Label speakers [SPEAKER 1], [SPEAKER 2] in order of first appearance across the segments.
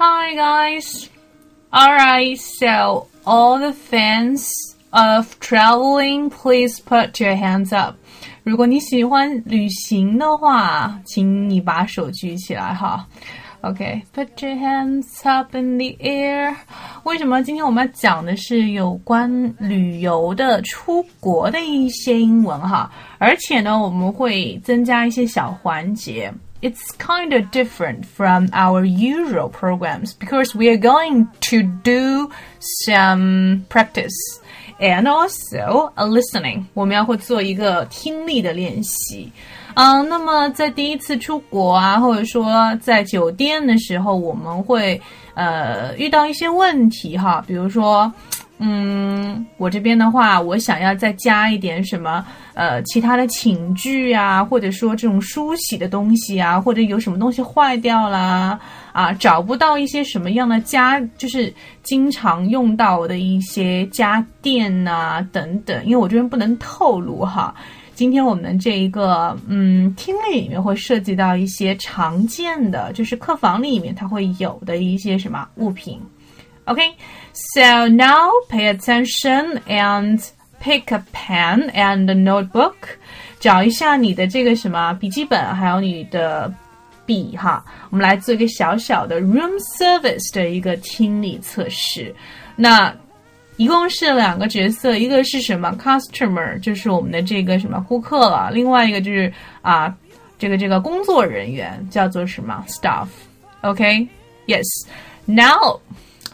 [SPEAKER 1] Hi guys! Alright, so all the fans of traveling, please put your hands up. 如果你喜欢旅行的话，请你把手举起来哈。OK, put your hands up in the air. 为什么今天我们要讲的是有关旅游的、出国的一些英文哈？而且呢，我们会增加一些小环节。it's kind of different from our usual programs because we are going to do some practice and also a listening. 我们要会做一个听力的练习。嗯、uh,，那么在第一次出国啊，或者说在酒店的时候，我们会呃遇到一些问题哈，比如说。嗯，我这边的话，我想要再加一点什么呃其他的寝具啊，或者说这种梳洗的东西啊，或者有什么东西坏掉啦啊，找不到一些什么样的家，就是经常用到的一些家电呐等等，因为我这边不能透露哈。今天我们这一个嗯听力里面会涉及到一些常见的，就是客房里面它会有的一些什么物品。Okay, so now pay attention and pick a pen and a notebook，找一下你的这个什么笔记本，还有你的笔哈。我们来做一个小小的 room service 的一个听力测试。那一共是两个角色，一个是什么 customer，就是我们的这个什么顾客了；另外一个就是啊，这个这个工作人员叫做什么 staff。OK，yes，now。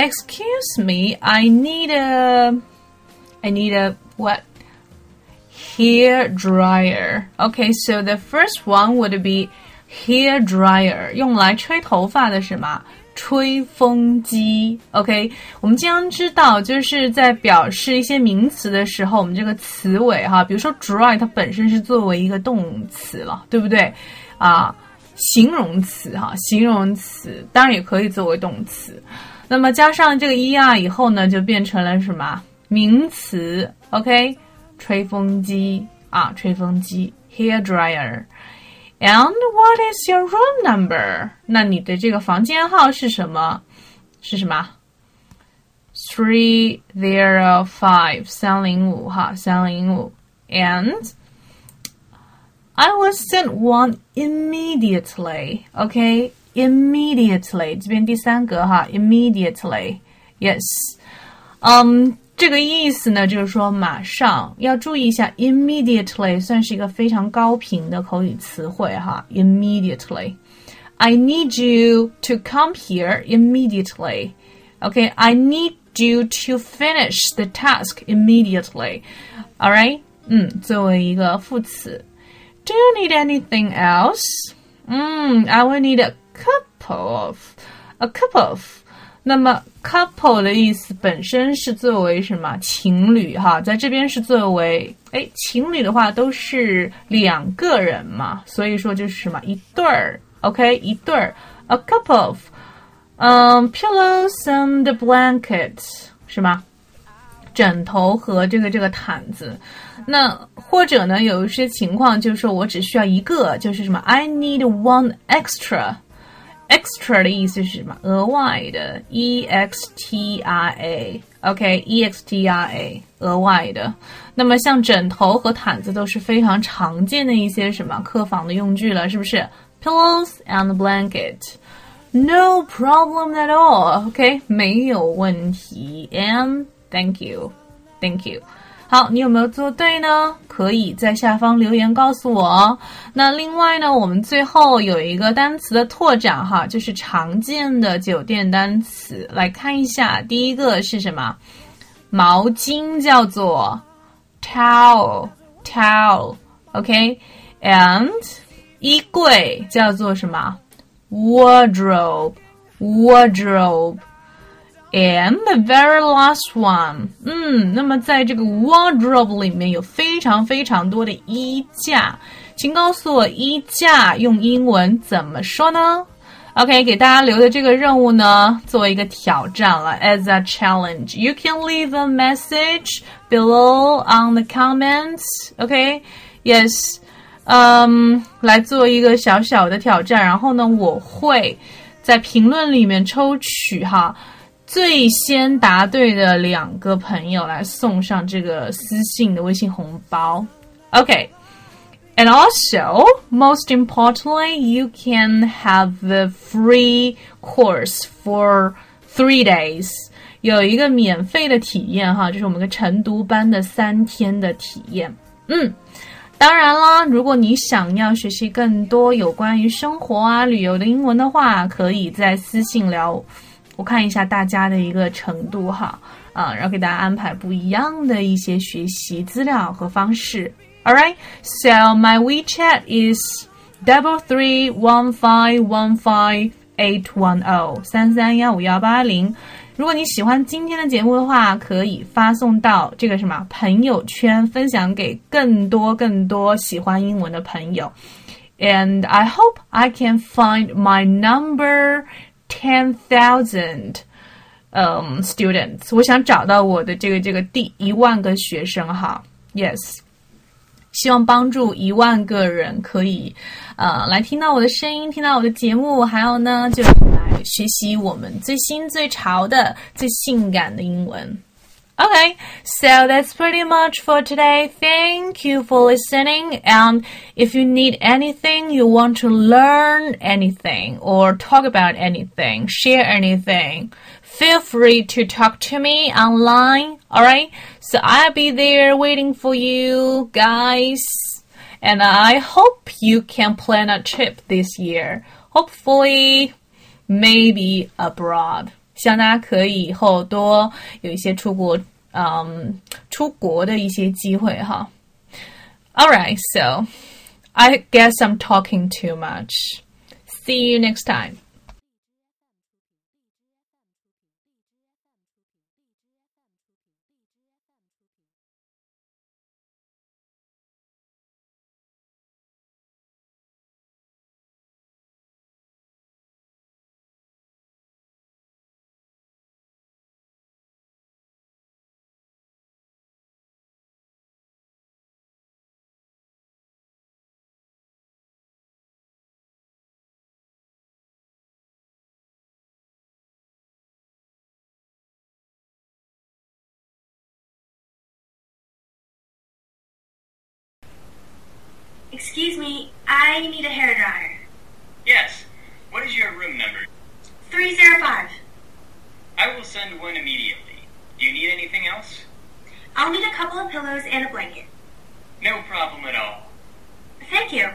[SPEAKER 1] Excuse me, I need a I need a what? Hair dryer. Okay, so the first one would be hair dryer，用来吹头发的什么？吹风机，OK，我们经常知道，就是在表示一些名词的时候，我们这个词尾哈，比如说 dry，它本身是作为一个动词了，对不对？啊，形容词哈，形容词当然也可以作为动词。那么加上这个 er 以后呢，就变成了什么名词？OK，吹风机啊，吹风机，hair dryer。And what is your room number？那你的这个房间号是什么？是什么？Three zero five 三零五哈，三零五。And I will send one immediately. Okay, immediately 这边第三格哈，immediately，yes，嗯，这个意思呢就是说马上要注意一下，immediately 算是一个非常高频的口语词汇哈，immediately。I need you to come here immediately. Okay, I need you to finish the task immediately. All right，嗯，作为一个副词。Do you need anything else? Mm, I will need a couple of a couple of. 那么 couple 的意思本身是作为什么情侣哈，在这边是作为哎情侣的话都是两个人嘛，所以说就是什么一对儿，OK 一对儿，a couple of，嗯，pillows and blankets 是吗？枕头和这个这个毯子，那或者呢，有一些情况就是说我只需要一个，就是什么，I need one extra。extra 的意思是什么？额外的，e x t r a，OK，e、okay, x t r a，额外的。那么像枕头和毯子都是非常常见的一些什么客房的用具了，是不是？Pillows and blanket。No problem at all. OK，没有问题。And thank you, thank you. 好，你有没有做对呢？可以在下方留言告诉我哦。那另外呢，我们最后有一个单词的拓展哈，就是常见的酒店单词，来看一下。第一个是什么？毛巾叫做 towel，towel，OK，and 衣柜叫做什么？wardrobe，wardrobe。And the very last one，嗯，那么在这个 hmm, wardrobe 里面有非常非常多的衣架，请告诉我衣架用英文怎么说呢？OK，给大家留的这个任务呢，作为一个挑战了，as a challenge。You can leave a message below on the comments. OK，yes，嗯，来做一个小小的挑战，然后呢，我会在评论里面抽取哈。Um, 最先答对的两个朋友来送上这个私信的微信红包。，OK。And also, most importantly, you can have the free course for three days. 有一个免费的体验哈，就是我们个晨读班的三天的体验。嗯，当然啦，如果你想要学习更多有关于生活啊、旅游的英文的话，可以在私信聊。我看一下大家的一个程度哈，啊，然后给大家安排不一样的一些学习资料和方式。All right, so my WeChat is double three one five one five eight one zero 三三幺五幺八零。如果你喜欢今天的节目的话，可以发送到这个什么朋友圈，分享给更多更多喜欢英文的朋友。And I hope I can find my number ten thousand 嗯 students，我想找到我的这个这个第一万个学生哈，yes，希望帮助一万个人可以呃来听到我的声音，听到我的节目，还有呢就是来学习我们最新最潮的最性感的英文。Okay, so that's pretty much for today. Thank you for listening. And if you need anything, you want to learn anything or talk about anything, share anything, feel free to talk to me online. Alright? So I'll be there waiting for you guys. And I hope you can plan a trip this year. Hopefully, maybe abroad. 希望大家可以以后多有一些出国，嗯，出国的一些机会哈。All right, so I guess I'm talking too much. See you next time.
[SPEAKER 2] Excuse me, I need a hair dryer.
[SPEAKER 3] Yes. What is your room number?
[SPEAKER 2] 305.
[SPEAKER 3] I will send one immediately. Do you need anything else?
[SPEAKER 2] I'll need a couple of pillows and a blanket.
[SPEAKER 3] No problem at all.
[SPEAKER 2] Thank you.